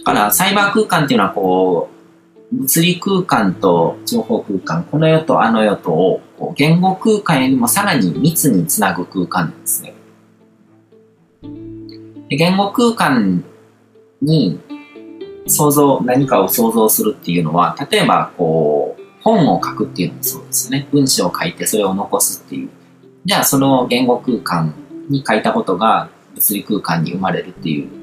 だからサイバー空間っていうのはこう、物理空間と情報空間、この世とあの世とをこう言語空間よりもさらに密につなぐ空間なんですね。で言語空間に想像、何かを想像するっていうのは、例えばこう、本を書くっていうのもそうですね。文章を書いてそれを残すっていう。じゃあその言語空間に書いたことが物理空間に生まれるっていう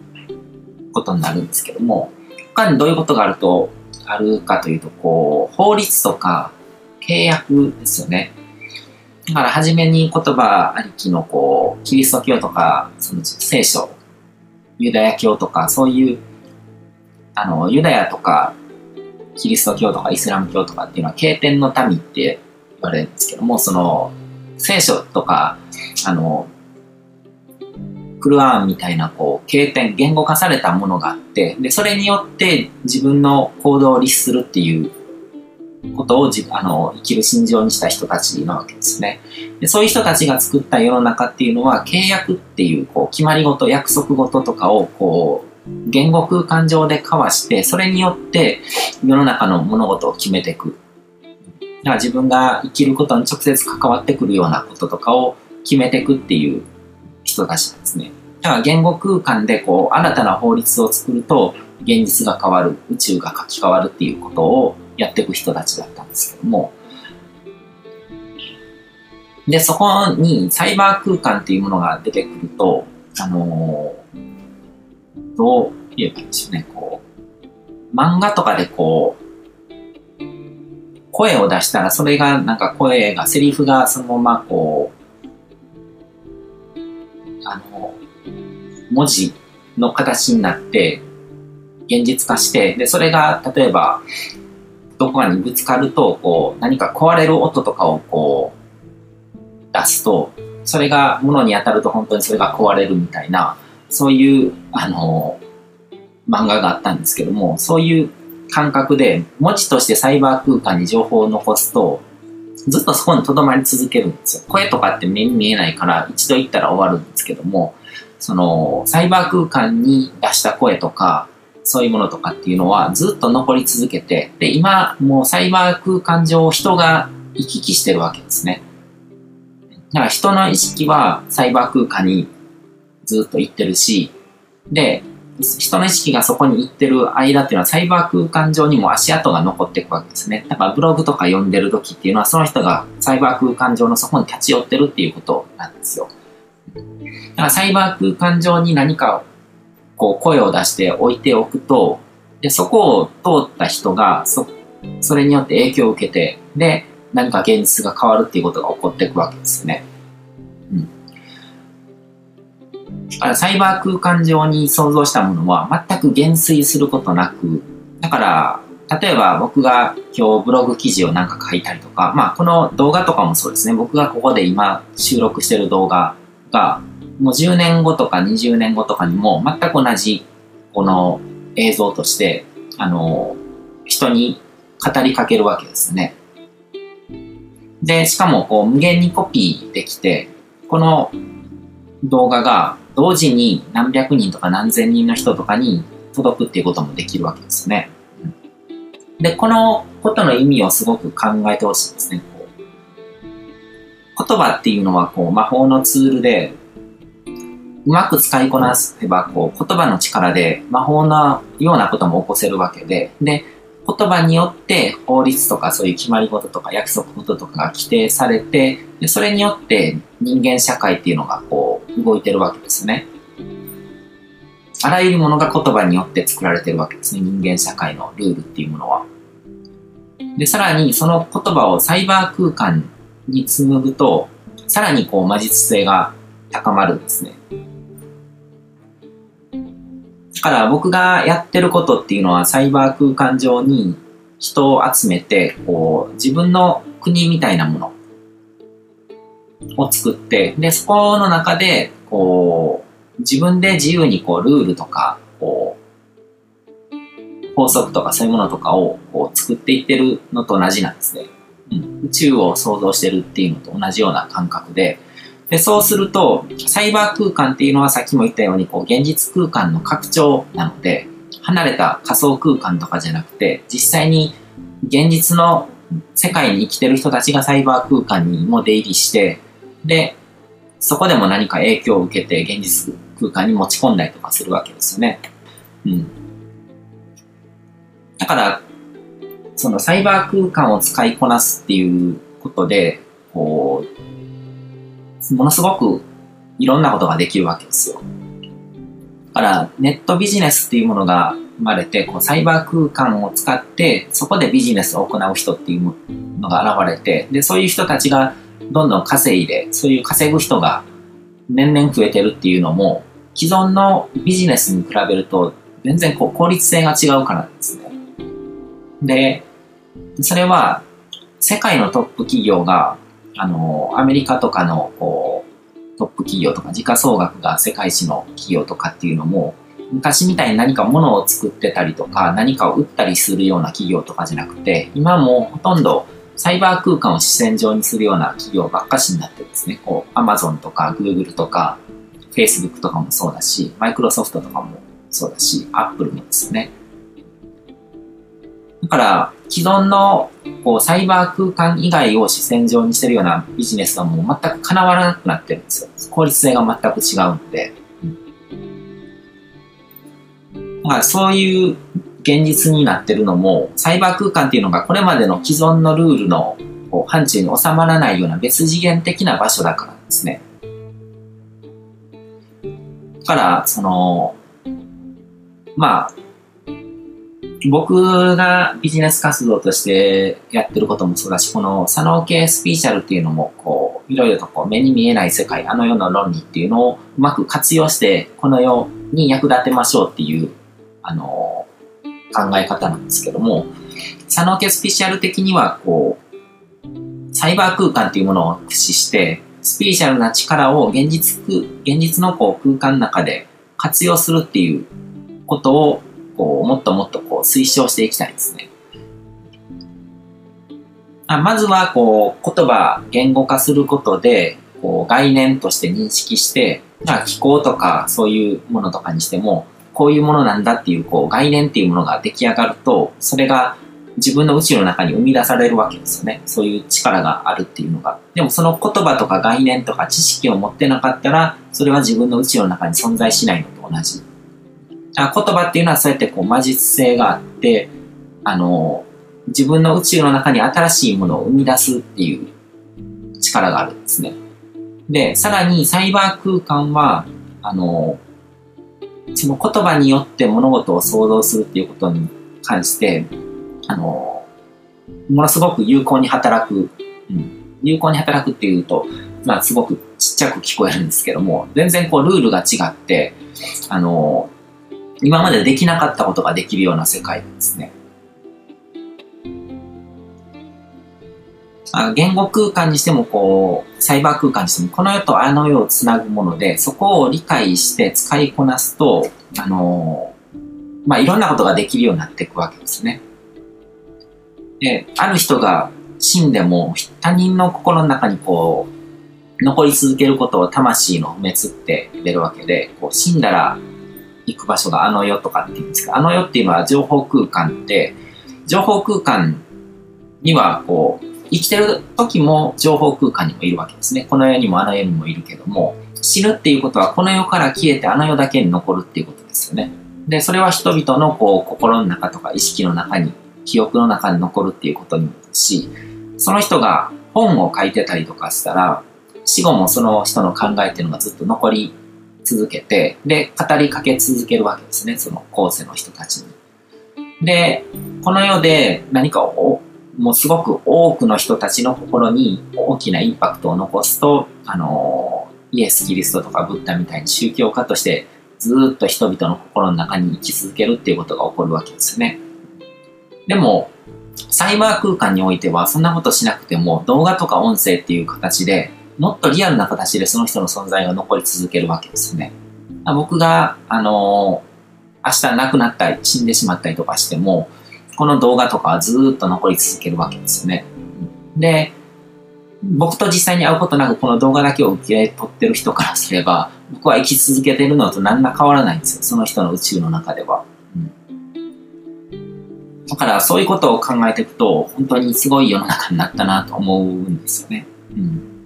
ことになるんですけども、他にどういうことがあると、あるかというと、こう、法律とか契約ですよね。だから初めに言葉ありきのこう、キリスト教とか、その聖書、ユダヤ教とか、そういうあの、ユダヤとか、キリスト教とかイスラム教とかっていうのは、経典の民って言われるんですけども、その、聖書とか、あの、クルアーンみたいな、こう、経典、言語化されたものがあって、で、それによって自分の行動を律するっていうことをじあの生きる心情にした人たちなわけですねで。そういう人たちが作った世の中っていうのは、契約っていうこう決まり事、約束事とかをこう言語空間上で交わして、それによって世の中の物事を決めていく。だから自分が生きることに直接関わってくるようなこととかを決めていくっていう人たちですね。だから言語空間でこう新たな法律を作ると現実が変わる、宇宙が書き換わるっていうことをやっていく人たちだったんですけども、で、そこにサイバー空間っていうものが出てくると、あのどう言えばいいんでしょうね、こう、漫画とかでこう、声を出したら、それがなんか声が、セリフがそのままこう文字の形になって、現実化して、で、それが例えば、どこかにぶつかると、こう、何か壊れる音とかをこう、出すと、それが物に当たると本当にそれが壊れるみたいな、そういう、あの、漫画があったんですけども、そういう感覚で文字としてサイバー空間に情報を残すと、ずっとそこに留まり続けるんですよ。声とかって目に見えないから一度言ったら終わるんですけども、その、サイバー空間に出した声とか、そういうものとかっていうのはずっと残り続けて、で、今もうサイバー空間上人が行き来してるわけですね。だから人の意識はサイバー空間にずっと行ってるし、で、人の意識がそこに行ってる間っていうのはサイバー空間上にも足跡が残っていくわけですね。だからブログとか読んでる時っていうのはその人がサイバー空間上のそこに立ち寄ってるっていうことなんですよ。だからサイバー空間上に何かこう声を出して置いておくと、でそこを通った人がそそれによって影響を受けて、で、何か現実が変わるっていうことが起こっていくわけですよね。うんサイバー空間上に想像したものは全く減衰することなく、だから、例えば僕が今日ブログ記事をなんか書いたりとか、まあこの動画とかもそうですね、僕がここで今収録してる動画が、もう10年後とか20年後とかにも全く同じこの映像として、あの、人に語りかけるわけですね。で、しかもこう無限にコピーできて、この動画が同時に何百人とか何千人の人とかに届くっていうこともできるわけですね。で、このことの意味をすごく考えてほしいですね。葉っていうのはこう魔法のツールで、うまく使いこなせばこう言葉の力で魔法のようなことも起こせるわけで、で、言葉によって法律とかそういう決まり事とか約束事とかが規定されて、でそれによって人間社会っていうのがこう動いてるわけですね。あらゆるものが言葉によって作られてるわけですね。人間社会のルールっていうものは。で、さらにその言葉をサイバー空間に紡ぐと、さらにこう魔術性が高まるんですね。だから僕がやってることっていうのはサイバー空間上に人を集めて、こう自分の国みたいなものを作って、で、そこの中で、こう、自分で自由にこう、ルールとか、こう、法則とかそういうものとかをこう作っていってるのと同じなんですね。宇宙を想像してるっていうのと同じような感覚で、で、そうすると、サイバー空間っていうのはさっきも言ったように、こう、現実空間の拡張なので、離れた仮想空間とかじゃなくて、実際に現実の世界に生きてる人たちがサイバー空間にも出入りして、で、そこでも何か影響を受けて現実空間に持ち込んだりとかするわけですよね。うん。だから、そのサイバー空間を使いこなすっていうことで、こう、ものすごくいろんなことができるわけですよ。だから、ネットビジネスっていうものが生まれて、こうサイバー空間を使って、そこでビジネスを行う人っていうのが現れて、で、そういう人たちがどんどん稼いで、そういう稼ぐ人が年々増えてるっていうのも、既存のビジネスに比べると、全然こう効率性が違うからですね。で、それは、世界のトップ企業が、あの、アメリカとかの、こう、トップ企業とか、時価総額が世界一の企業とかっていうのも、昔みたいに何か物を作ってたりとか、何かを売ったりするような企業とかじゃなくて、今もほとんどサイバー空間を視線上にするような企業ばっかしになってるんですね。こう、Amazon とか Google とか Facebook とかもそうだし、Microsoft とかもそうだし、Apple もですね。だから、既存のこうサイバー空間以外を視線上にしてるようなビジネスはもう全く叶わなくなってるんですよ。効率性が全く違うので。だからそういう現実になってるのも、サイバー空間っていうのがこれまでの既存のルールのこう範疇に収まらないような別次元的な場所だからですね。だから、その、まあ、僕がビジネス活動としてやってることもそうだし、この佐野系スピーチャルっていうのも、こう、いろいろとこう目に見えない世界、あの世の論理っていうのをうまく活用して、この世に役立てましょうっていう、あの、考え方なんですけども、佐野系スピーチャル的には、こう、サイバー空間っていうものを駆使して、スピーチャルな力を現実、現実のこう空間の中で活用するっていうことをこう、もっともっとこう、推奨していきたいですね。あまずは、こう、言葉、言語化することで、こう、概念として認識して、まあ、気候とか、そういうものとかにしても、こういうものなんだっていう、こう、概念っていうものが出来上がると、それが自分の宇宙の中に生み出されるわけですよね。そういう力があるっていうのが。でもその言葉とか概念とか知識を持ってなかったら、それは自分の宇宙の中に存在しないのと同じ言葉っていうのはそうやってこう魔術性があって、あの、自分の宇宙の中に新しいものを生み出すっていう力があるんですね。で、さらにサイバー空間は、あの、その言葉によって物事を想像するっていうことに関して、あの、ものすごく有効に働く、うん、有効に働くっていうと、まあすごくちっちゃく聞こえるんですけども、全然こうルールが違って、あの、今までできなかったことができるような世界ですね。言語空間にしても、こう、サイバー空間にしても、この世とあの世をつなぐもので、そこを理解して使いこなすと、あのまあ、いろんなことができるようになっていくわけですね。で、ある人が死んでも、他人の心の中にこう、残り続けることを魂の不滅って出るわけで、こう死んだら行く場所があの世とかって言うんですけど、あの世っていうのは情報空間で、情報空間にはこう、生きてる時も情報空間にもいるわけですね。この世にもあの世にもいるけども、死ぬっていうことはこの世から消えてあの世だけに残るっていうことですよね。で、それは人々のこう心の中とか意識の中に、記憶の中に残るっていうことにもし、その人が本を書いてたりとかしたら、死後もその人の考えっていうのがずっと残り続けて、で、語りかけ続けるわけですね、その後世の人たちに。で、この世で何かを、もうすごく多くの人たちの心に大きなインパクトを残すと、あの、イエス・キリストとかブッダみたいに宗教家としてずっと人々の心の中に生き続けるっていうことが起こるわけですね。でも、サイバー空間においてはそんなことしなくても動画とか音声っていう形でもっとリアルな形でその人の存在が残り続けるわけですよね。僕が、あのー、明日亡くなったり死んでしまったりとかしても、この動画とかはずっと残り続けるわけですよね。で、僕と実際に会うことなくこの動画だけを受け取ってる人からすれば、僕は生き続けてるのと何ら変わらないんですよ。その人の宇宙の中では。だからそういうことを考えていくと、本当にすごい世の中になったなと思うんですよね。うん。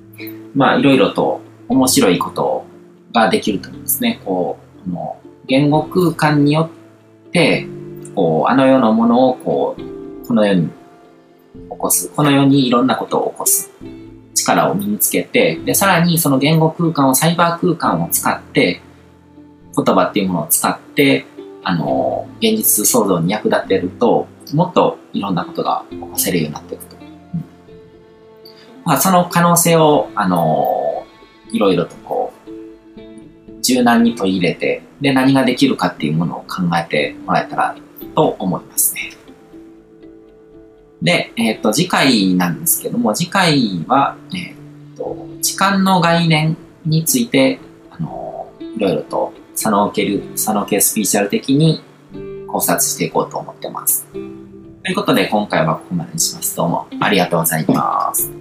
まあ、いろいろと面白いことができると思うんですね。こう、の言語空間によって、こう、あの世のものを、こう、この世に起こす。この世にいろんなことを起こす。力を身につけて、で、さらにその言語空間を、サイバー空間を使って、言葉っていうものを使って、あの、現実創造に役立てると、もっといろんなことが起こせるようになっていく。まあ、その可能性を、あの、いろいろとこう、柔軟に取り入れて、で、何ができるかっていうものを考えてもらえたらと思いますね。で、えっ、ー、と、次回なんですけども、次回は、えっ、ー、と、時間の概念について、あの、いろいろと佐野系る、佐野系スピーチャル的に考察していこうと思ってます。ということで、今回はここまでにします。どうもありがとうございます。